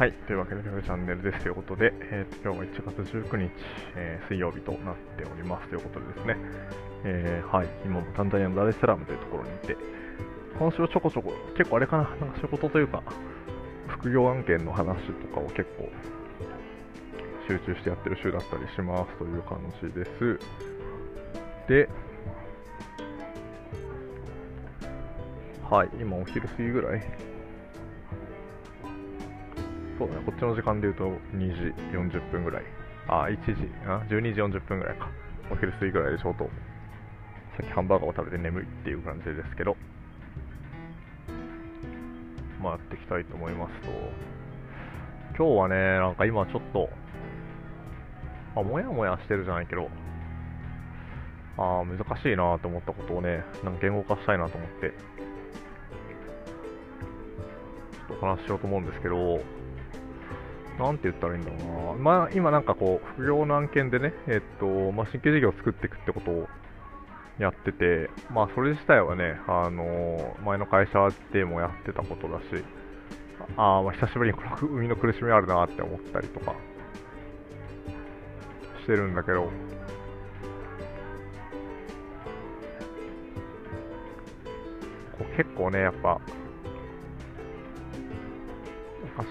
はい。というわけで、フェチャンネルですということで、えー、今日は1月19日、えー、水曜日となっておりますということでですね、えー、はい。今もタンザニアのダルスラムというところにいて、今週はちょこちょこ、結構あれかな、なんか仕事というか、副業案件の話とかを結構集中してやってる週だったりしますという感じです。で、はい、今お昼過ぎぐらいそうだね、こっちの時間で言うと2時40分ぐらい。あ、1時、あ、12時40分ぐらいか。お昼過ぎぐらいでちょうど、さっきハンバーガーを食べて眠いっていう感じですけど、まあやっていきたいと思いますと、今日はね、なんか今ちょっと、あ、もやもやしてるじゃないけど、ああ難しいなと思ったことをね、なんか言語化したいなと思って、ちょっとお話ししようと思うんですけど、なんて言ったらいいんだろうな、まあ、今なんかこう、副業の案件でね、えっと、まあ、新規事業を作っていくってことをやってて、まあ、それ自体はね、あの前の会社でもやってたことだし、あまあ、久しぶりにこの海の苦しみあるなって思ったりとかしてるんだけど、結構ね、やっぱ、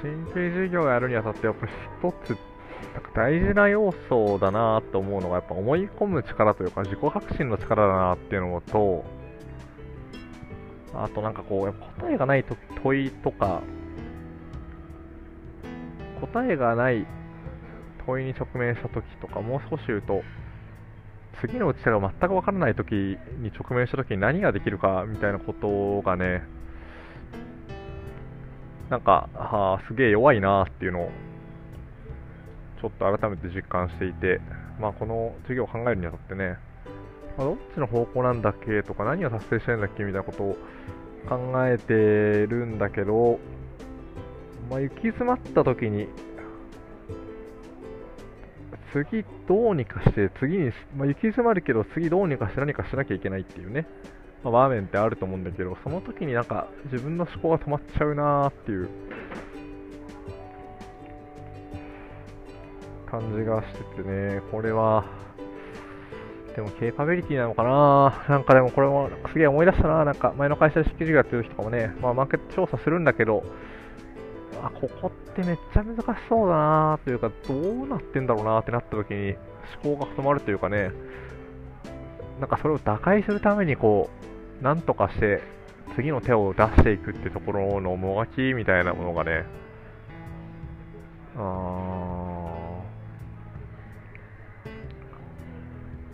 新規事業をやるにあたってやっぱり一つなんか大事な要素だなと思うのがやっぱ思い込む力というか自己革新の力だなっていうのとあとなんかこうやっぱ答えがないと問いとか答えがない問いに直面した時とかもう少し言うと次の打ち手が全く分からない時に直面した時に何ができるかみたいなことがねなんか、あすげえ弱いなっていうのを、ちょっと改めて実感していて、まあ、この授業を考えるにあたってね、まあ、どっちの方向なんだっけとか、何を達成したいんだっけみたいなことを考えてるんだけど、まあ、行き詰まった時に、次どうにかして、次に、まあ、行き詰まるけど、次どうにかして何かしなきゃいけないっていうね。まあ、場面ってあると思うんだけど、その時になんか自分の思考が止まっちゃうなーっていう。感じがしててね、これは、でもケーパビリティなのかななんかでもこれもすげえ思い出したななんか前の会社で式事業やってる時とかもね、まあマーケット調査するんだけど、あ、ここってめっちゃ難しそうだなというか、どうなってんだろうなってなった時に思考が止まるというかね、なんかそれを打開するためにこう、なんとかして次の手を出していくってところのもがきみたいなものがね、あ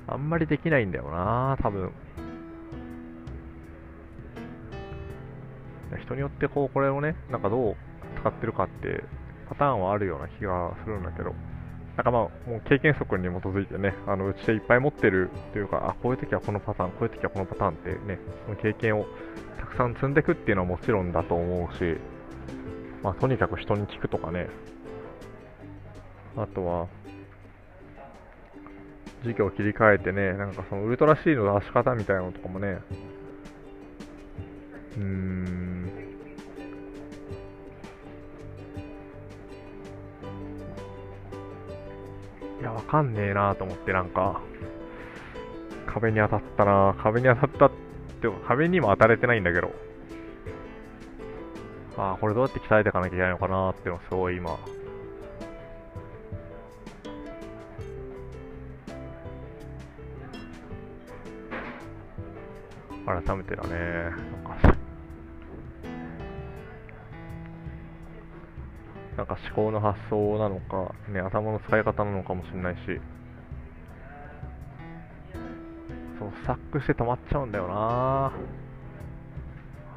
あんまりできないんだよな、多分。人によってこう、これをね、なんかどう使ってるかってパターンはあるような気がするんだけど、なんかまあ、もう経験則に基づいてね、あの、うちでいっぱい持ってるというか、あ、こういう時はこのパターン、こういう時はこのパターンってね、その経験をたくさん積んでいくっていうのはもちろんだと思うし、まあ、とにかく人に聞くとかね、あとは、授業を切り替えてね、なんかそのウルトラ C の出し方みたいなのとかもね、うーん、や、わかんねえなと思って、なんか、壁に当たったな。壁に当たったって、壁にも当たれてないんだけど、ああ、これどうやって鍛えていかなきゃいけないのかなっていうのすごい今、改めてだね。なんか思考の発想なのか、ね、頭の使い方なのかもしれないし、そう、スタックして止まっちゃうんだよな。は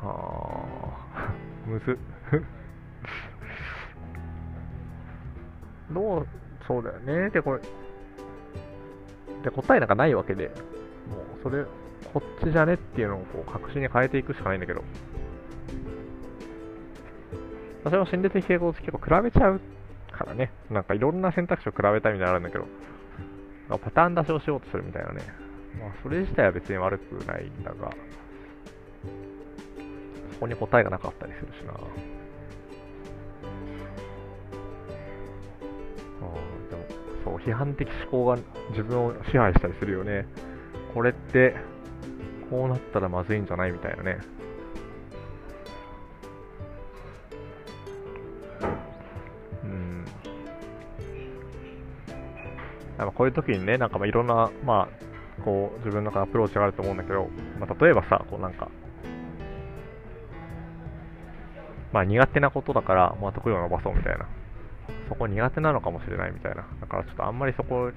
あ、むずどう、そうだよね。で、これ、で、答えなんかないわけで、もう、それ、こっちじゃねっていうのをこう、確信に変えていくしかないんだけど、私も心理的傾向と結構比べちゃうからね、なんかいろんな選択肢を比べたみたいなのあるんだけど、パターン出しをしようとするみたいなね、まあ、それ自体は別に悪くないんだが、そこに答えがなかったりするしな。でもそう批判的思考が自分を支配したりするよね。これって、こうなったらまずいんじゃないみたいなね。やっぱこういう時にね、なんかまあいろんな、まあ、こう、自分の中アプローチがあると思うんだけど、まあ、例えばさ、こうなんか、まあ苦手なことだから、まあ得意を伸ばそうみたいな。そこ苦手なのかもしれないみたいな。だからちょっとあんまりそこ、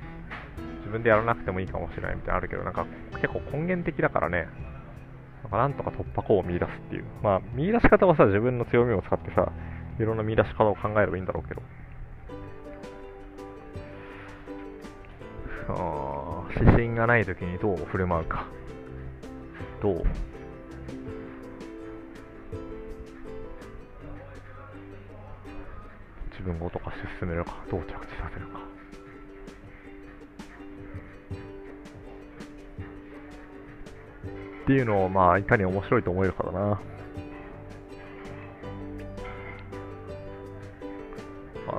自分でやらなくてもいいかもしれないみたいなあるけど、なんか結構根源的だからね、なんかなんとか突破口を見出すっていう。まあ見出し方はさ、自分の強みを使ってさ、いろんな見出し方を考えればいいんだろうけど。指針がない時にどう振る舞うか。どう？自分ごと化して進めるか、どう着地させるか。っていうのを、まあ、いかに面白いと思えるかだな。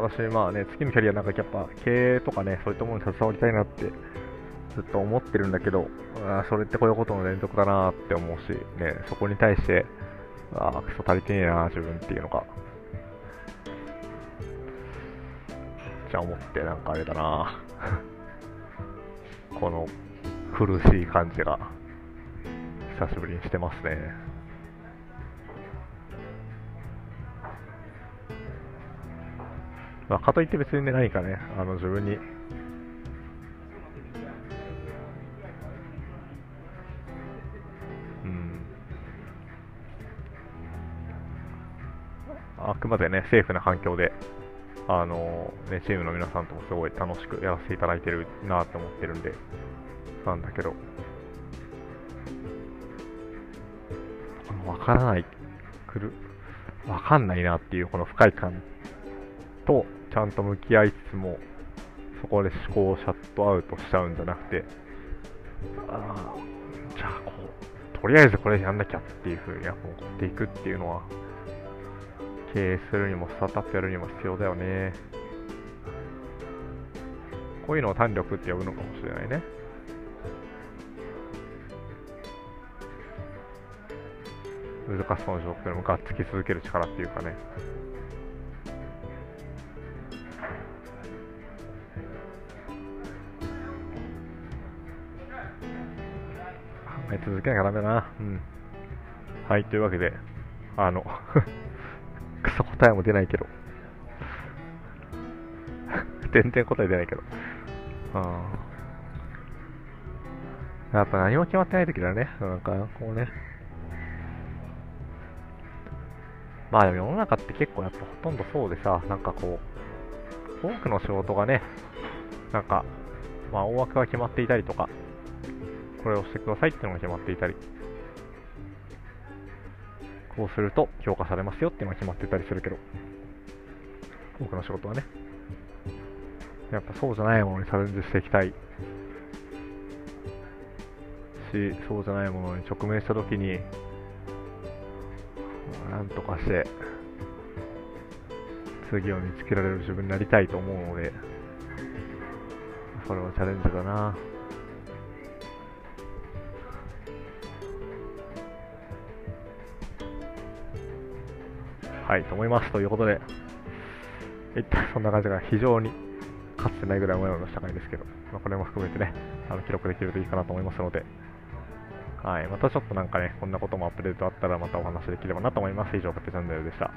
私、まあね、次のキャリアなんかやっぱ経営とかね、そういったものに携わりたいなってずっと思ってるんだけど、あそれってこういうことの連続だなって思うし、ね、そこに対して、ああ、クソ足りてねえな、自分っていうのがちゃあ思って、なんかあれだな この苦しい感じが、久しぶりにしてますね。まあ、かといって別にね、何かね、あの自分に。うん。あくまでね、セーフな環境であのね、チームの皆さんともすごい楽しくやらせていただいてるなって思ってるんで、なんだけど、わからない、くる、わかんないなっていうこの不快感とちゃんと向き合いつつも、そこで思考をシャットアウトしちゃうんじゃなくて、あじゃあこう、とりあえずこれやんなきゃっていう風にやっていくっていうのは、経営するにもスタートアップやるにも必要だよね。こういうのを胆力って呼ぶのかもしれないね。難しそうな状況でもがっつき続ける力っていうかね。え続けなきゃダメだな。うん。はい、というわけで、あの クソ答えも出ないけど。全然答え出ないけど。あやっぱ何も決まってない時だね。なんか、こうね。まあでも世の中って結構やっぱほとんどそうでさ、なんかこう、多くの仕事がね、なんか、まあ大枠が決まっていたりとか、これをしてくださいっていうのが決まっていたり、こうすると評価されますよっていうのが決まってたりするけど、多くの仕事はね。やっぱそうじゃないものにチャレンジしていきたいし、そうじゃないものに直面したときに、なんとかして、次を見つけられる自分になりたいと思うので、それはチャレンジだな。たい、と思います。ということで、一旦そんな感じが非常にかつてないぐらいもやもやした回ですけど、まあ、これも含めてね、あの記録できるといいかなと思いますので、はい、またちょっとなんかね、こんなこともアップデートあったらまたお話できればなと思います。以上、ペチャンネルでした。